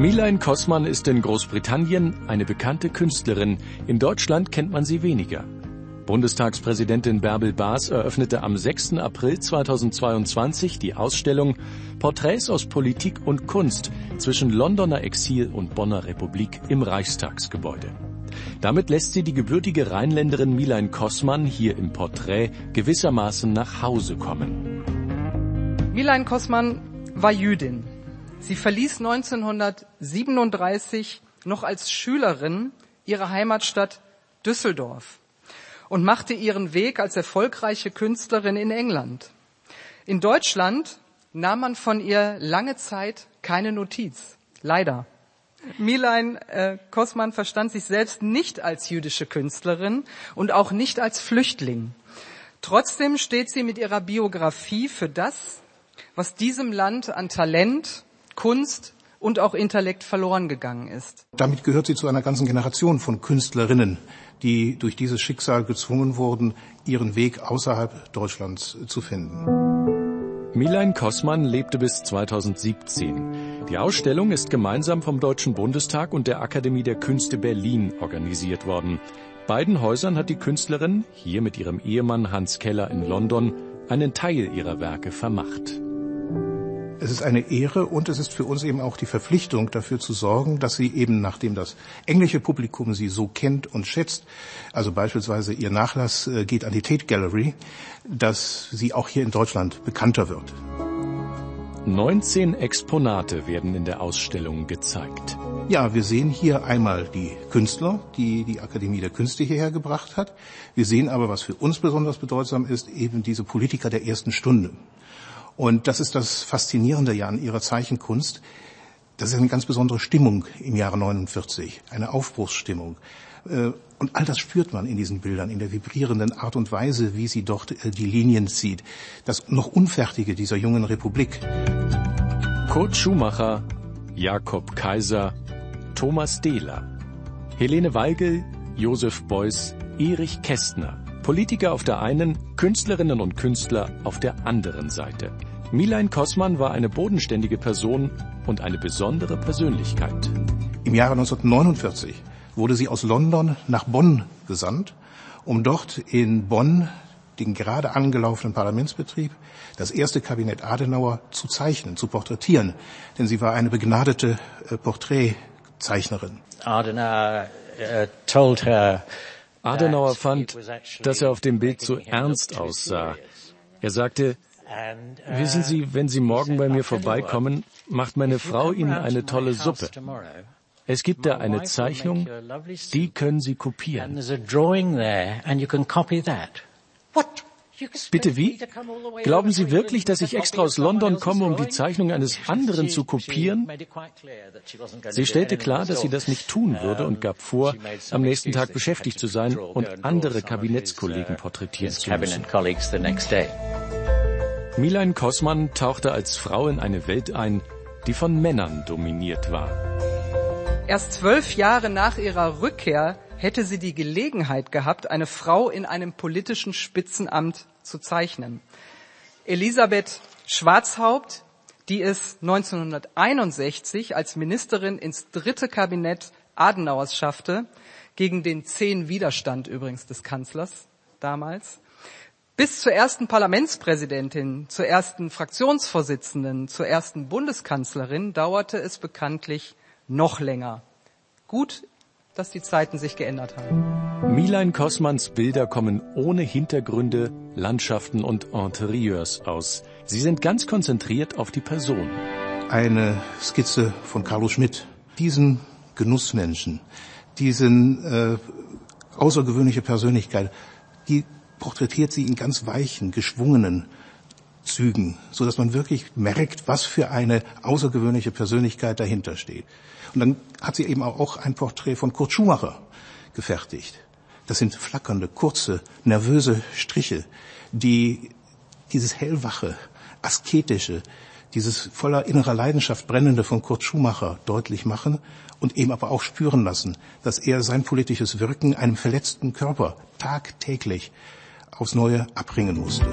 Milain Kosman ist in Großbritannien eine bekannte Künstlerin. In Deutschland kennt man sie weniger. Bundestagspräsidentin Bärbel Baas eröffnete am 6. April 2022 die Ausstellung Porträts aus Politik und Kunst zwischen Londoner Exil und Bonner Republik im Reichstagsgebäude. Damit lässt sie die gebürtige Rheinländerin Milain Kosman hier im Porträt gewissermaßen nach Hause kommen. Milain Kosman war Jüdin. Sie verließ 1937 noch als Schülerin ihre Heimatstadt Düsseldorf und machte ihren Weg als erfolgreiche Künstlerin in England. In Deutschland nahm man von ihr lange Zeit keine Notiz. Leider. Milain äh, Kosman verstand sich selbst nicht als jüdische Künstlerin und auch nicht als Flüchtling. Trotzdem steht sie mit ihrer Biografie für das, was diesem Land an Talent, Kunst und auch Intellekt verloren gegangen ist. Damit gehört sie zu einer ganzen Generation von Künstlerinnen, die durch dieses Schicksal gezwungen wurden, ihren Weg außerhalb Deutschlands zu finden. Milain Kossmann lebte bis 2017. Die Ausstellung ist gemeinsam vom Deutschen Bundestag und der Akademie der Künste Berlin organisiert worden. Beiden Häusern hat die Künstlerin, hier mit ihrem Ehemann Hans Keller in London, einen Teil ihrer Werke vermacht. Es ist eine Ehre und es ist für uns eben auch die Verpflichtung, dafür zu sorgen, dass sie eben, nachdem das englische Publikum sie so kennt und schätzt, also beispielsweise ihr Nachlass äh, geht an die Tate Gallery, dass sie auch hier in Deutschland bekannter wird. 19 Exponate werden in der Ausstellung gezeigt. Ja, wir sehen hier einmal die Künstler, die die Akademie der Künste hierher gebracht hat. Wir sehen aber, was für uns besonders bedeutsam ist, eben diese Politiker der ersten Stunde. Und das ist das Faszinierende ja an ihrer Zeichenkunst. Das ist eine ganz besondere Stimmung im Jahre 49, eine Aufbruchsstimmung. Äh, und all das spürt man in diesen Bildern, in der vibrierenden Art und Weise, wie sie dort äh, die Linien zieht. Das noch Unfertige dieser jungen Republik. Kurt Schumacher, Jakob Kaiser, Thomas Dehler, Helene Weigel, Josef Beuys, Erich Kästner. Politiker auf der einen, Künstlerinnen und Künstler auf der anderen Seite. Milain Kosman war eine bodenständige Person und eine besondere Persönlichkeit. Im Jahre 1949 wurde sie aus London nach Bonn gesandt, um dort in Bonn den gerade angelaufenen Parlamentsbetrieb, das erste Kabinett Adenauer zu zeichnen, zu porträtieren. Denn sie war eine begnadete äh, Porträtzeichnerin. Adenauer uh, told her Adenauer fand, dass er auf dem Bild zu ernst aussah. Er sagte, Wissen Sie, wenn Sie morgen bei mir vorbeikommen, macht meine Frau Ihnen eine tolle Suppe. Es gibt da eine Zeichnung, die können Sie kopieren. Bitte wie? Glauben Sie wirklich, dass ich extra aus London komme, um die Zeichnung eines anderen zu kopieren? Sie stellte klar, dass sie das nicht tun würde und gab vor, am nächsten Tag beschäftigt zu sein und andere Kabinettskollegen porträtieren zu müssen. Milan Kosman tauchte als Frau in eine Welt ein, die von Männern dominiert war. Erst zwölf Jahre nach ihrer Rückkehr hätte sie die Gelegenheit gehabt, eine Frau in einem politischen Spitzenamt zu zeichnen. Elisabeth Schwarzhaupt, die es 1961 als Ministerin ins dritte Kabinett Adenauers schaffte, gegen den zehn Widerstand übrigens des Kanzlers damals, bis zur ersten Parlamentspräsidentin, zur ersten Fraktionsvorsitzenden, zur ersten Bundeskanzlerin dauerte es bekanntlich noch länger. Gut dass die Zeiten sich geändert haben. Milan Kosmans Bilder kommen ohne Hintergründe, Landschaften und Interieurs aus. Sie sind ganz konzentriert auf die Person. Eine Skizze von Carlo Schmidt. Diesen Genussmenschen, diesen äh, außergewöhnliche Persönlichkeit, die porträtiert sie in ganz weichen, geschwungenen Zügen, so dass man wirklich merkt, was für eine außergewöhnliche Persönlichkeit dahinter steht. Und dann hat sie eben auch ein Porträt von Kurt Schumacher gefertigt. Das sind flackernde, kurze, nervöse Striche, die dieses hellwache, asketische, dieses voller innerer Leidenschaft brennende von Kurt Schumacher deutlich machen und eben aber auch spüren lassen, dass er sein politisches Wirken einem verletzten Körper tagtäglich aufs Neue abbringen musste.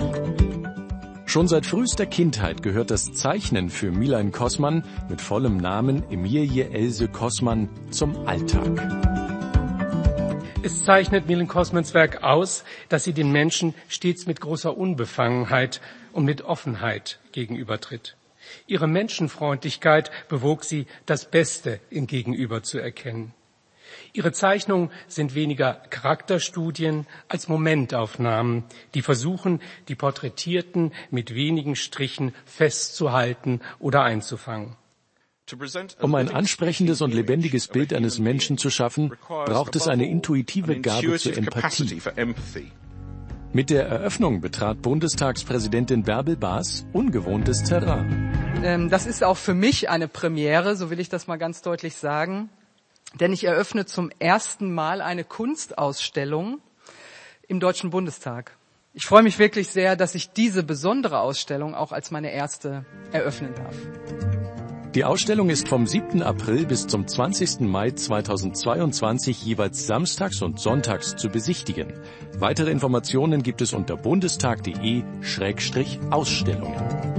Schon seit frühester Kindheit gehört das Zeichnen für Milan Kossmann mit vollem Namen Emilie Else Kossmann zum Alltag. Es zeichnet Milan Kossmanns Werk aus, dass sie den Menschen stets mit großer Unbefangenheit und mit Offenheit gegenübertritt. Ihre Menschenfreundlichkeit bewog sie, das Beste im Gegenüber zu erkennen. Ihre Zeichnungen sind weniger Charakterstudien als Momentaufnahmen, die versuchen, die Porträtierten mit wenigen Strichen festzuhalten oder einzufangen. Um ein ansprechendes und lebendiges Bild eines Menschen zu schaffen, braucht es eine intuitive Gabe zur Empathie. Mit der Eröffnung betrat Bundestagspräsidentin Bärbel Baas ungewohntes Terrain. Ähm, das ist auch für mich eine Premiere, so will ich das mal ganz deutlich sagen. Denn ich eröffne zum ersten Mal eine Kunstausstellung im Deutschen Bundestag. Ich freue mich wirklich sehr, dass ich diese besondere Ausstellung auch als meine erste eröffnen darf. Die Ausstellung ist vom 7. April bis zum 20. Mai 2022 jeweils samstags und sonntags zu besichtigen. Weitere Informationen gibt es unter bundestag.de-ausstellungen.